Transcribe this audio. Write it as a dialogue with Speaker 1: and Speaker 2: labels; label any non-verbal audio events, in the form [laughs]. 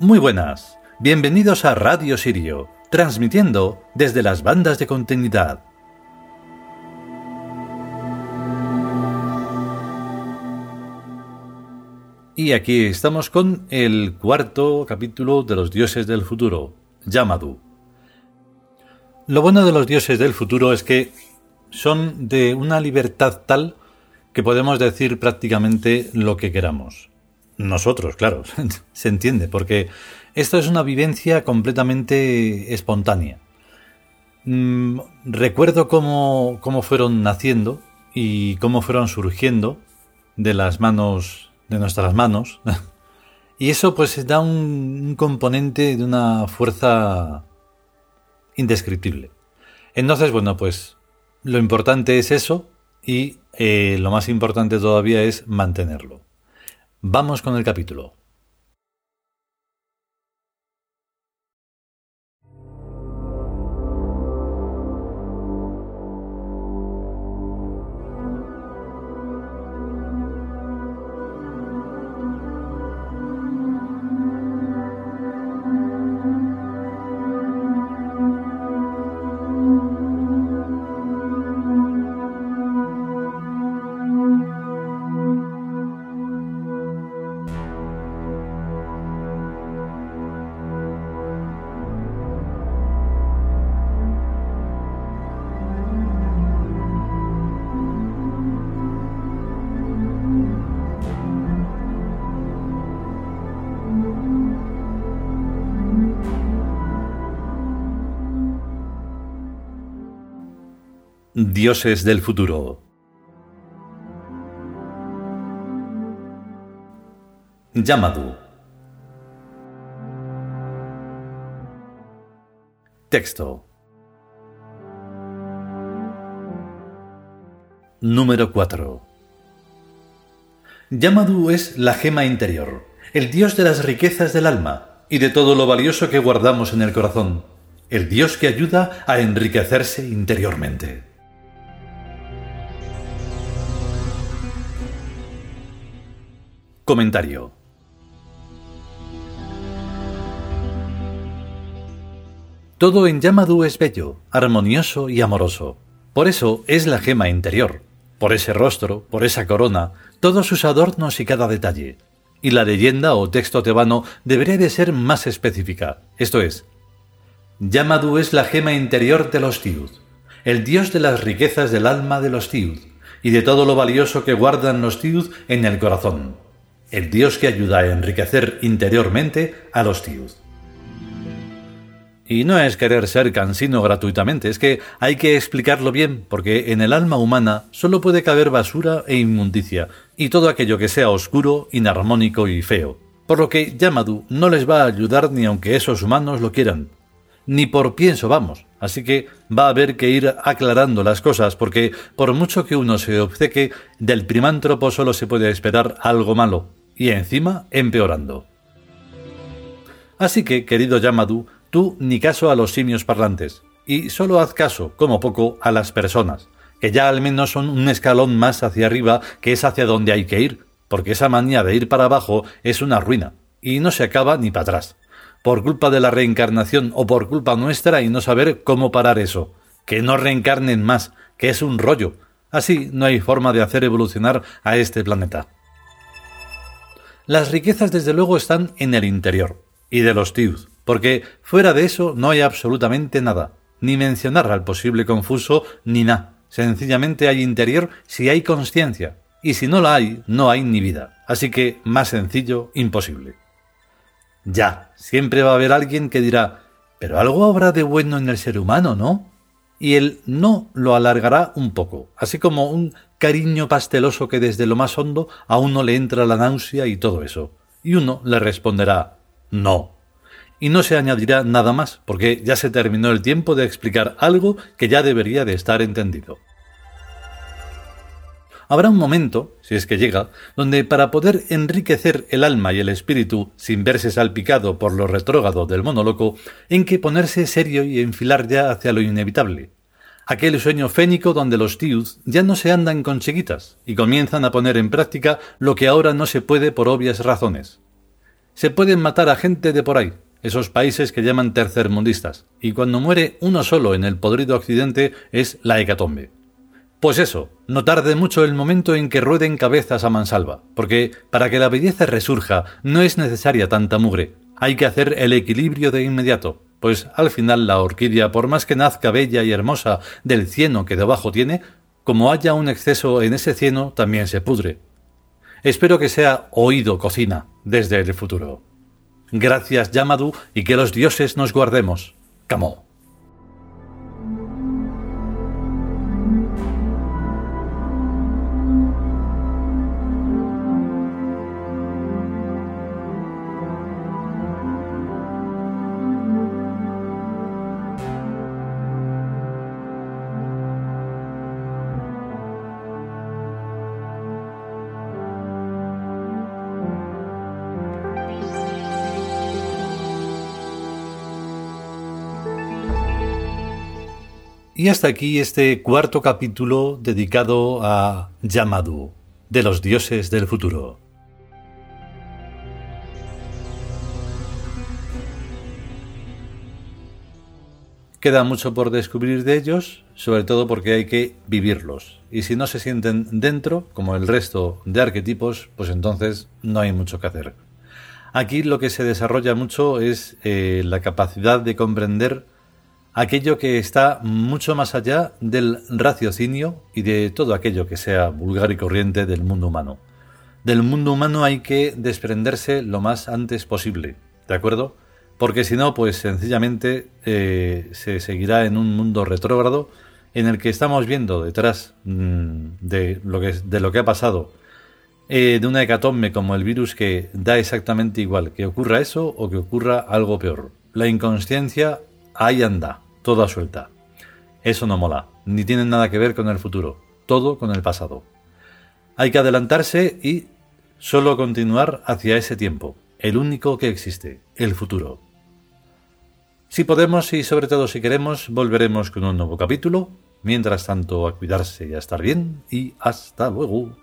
Speaker 1: Muy buenas, bienvenidos a Radio Sirio, transmitiendo desde las bandas de continuidad. Y aquí estamos con el cuarto capítulo de los dioses del futuro, Yamadu. Lo bueno de los dioses del futuro es que son de una libertad tal que podemos decir prácticamente lo que queramos. Nosotros, claro, [laughs] se entiende, porque esto es una vivencia completamente espontánea. Mm, recuerdo cómo, cómo fueron naciendo y cómo fueron surgiendo de las manos, de nuestras manos. [laughs] y eso pues da un, componente de una fuerza indescriptible. Entonces, bueno, pues lo importante es eso y eh, lo más importante todavía es mantenerlo. Vamos con el capítulo. Dioses del futuro. Yamadu. Texto. Número 4. Yamadu es la gema interior, el dios de las riquezas del alma y de todo lo valioso que guardamos en el corazón, el dios que ayuda a enriquecerse interiormente. Comentario. Todo en Yamadu es bello, armonioso y amoroso. Por eso es la gema interior. Por ese rostro, por esa corona, todos sus adornos y cada detalle. Y la leyenda o texto tebano debería de ser más específica. Esto es, Yamadu es la gema interior de los Tiud, el dios de las riquezas del alma de los Tiud, y de todo lo valioso que guardan los Tiud en el corazón el Dios que ayuda a enriquecer interiormente a los tíos. Y no es querer ser cansino gratuitamente, es que hay que explicarlo bien, porque en el alma humana solo puede caber basura e inmundicia, y todo aquello que sea oscuro, inarmónico y feo. Por lo que Yamadu no les va a ayudar ni aunque esos humanos lo quieran. Ni por pienso vamos. Así que va a haber que ir aclarando las cosas, porque por mucho que uno se obceque, del primántropo solo se puede esperar algo malo, y encima empeorando. Así que, querido Yamadu, tú ni caso a los simios parlantes, y solo haz caso, como poco, a las personas, que ya al menos son un escalón más hacia arriba que es hacia donde hay que ir, porque esa manía de ir para abajo es una ruina, y no se acaba ni para atrás, por culpa de la reencarnación o por culpa nuestra y no saber cómo parar eso, que no reencarnen más, que es un rollo, así no hay forma de hacer evolucionar a este planeta. Las riquezas desde luego están en el interior, y de los tius, porque fuera de eso no hay absolutamente nada, ni mencionar al posible confuso ni nada. Sencillamente hay interior si hay conciencia, y si no la hay, no hay ni vida. Así que más sencillo, imposible. Ya, siempre va a haber alguien que dirá, pero algo habrá de bueno en el ser humano, ¿no? Y el no lo alargará un poco, así como un cariño pasteloso que desde lo más hondo a uno le entra la náusea y todo eso. Y uno le responderá no. Y no se añadirá nada más, porque ya se terminó el tiempo de explicar algo que ya debería de estar entendido. Habrá un momento, si es que llega, donde para poder enriquecer el alma y el espíritu sin verse salpicado por lo retrógado del monoloco, en que ponerse serio y enfilar ya hacia lo inevitable, aquel sueño fénico donde los tíos ya no se andan con chiquitas y comienzan a poner en práctica lo que ahora no se puede por obvias razones. Se pueden matar a gente de por ahí, esos países que llaman tercermundistas, y cuando muere uno solo en el podrido occidente es la hecatombe. Pues eso, no tarde mucho el momento en que rueden cabezas a mansalva, porque para que la belleza resurja no es necesaria tanta mugre, hay que hacer el equilibrio de inmediato, pues al final la orquídea, por más que nazca bella y hermosa del cieno que debajo tiene, como haya un exceso en ese cieno, también se pudre. Espero que sea oído cocina desde el futuro. Gracias, Yamadu, y que los dioses nos guardemos. Camo. Y hasta aquí este cuarto capítulo dedicado a Yamadu, de los dioses del futuro. Queda mucho por descubrir de ellos, sobre todo porque hay que vivirlos. Y si no se sienten dentro, como el resto de arquetipos, pues entonces no hay mucho que hacer. Aquí lo que se desarrolla mucho es eh, la capacidad de comprender aquello que está mucho más allá del raciocinio y de todo aquello que sea vulgar y corriente del mundo humano. Del mundo humano hay que desprenderse lo más antes posible, ¿de acuerdo? Porque si no, pues sencillamente eh, se seguirá en un mundo retrógrado en el que estamos viendo detrás mm, de, lo que, de lo que ha pasado eh, de una hecatombe como el virus que da exactamente igual que ocurra eso o que ocurra algo peor. La inconsciencia ahí anda toda suelta. Eso no mola, ni tiene nada que ver con el futuro, todo con el pasado. Hay que adelantarse y solo continuar hacia ese tiempo, el único que existe, el futuro. Si podemos y sobre todo si queremos, volveremos con un nuevo capítulo. Mientras tanto, a cuidarse y a estar bien y hasta luego.